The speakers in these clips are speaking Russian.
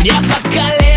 Мне поколеблюсь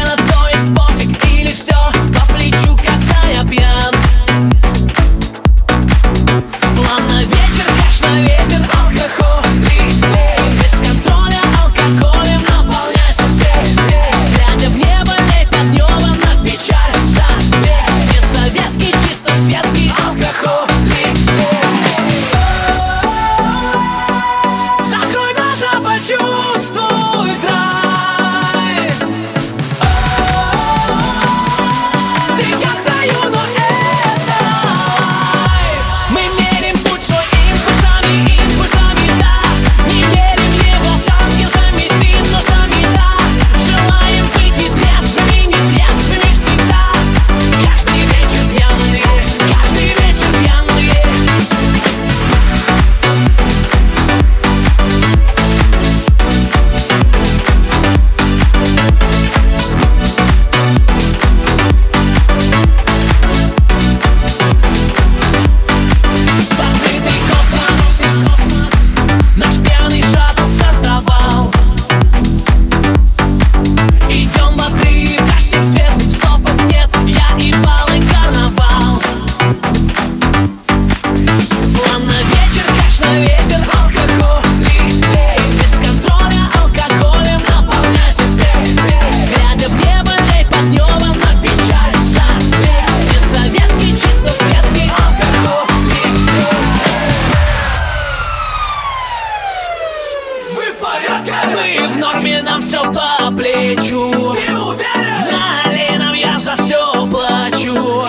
Мы. В норме, нам все по плечу. Ты уверен? На Леном я за все плачу.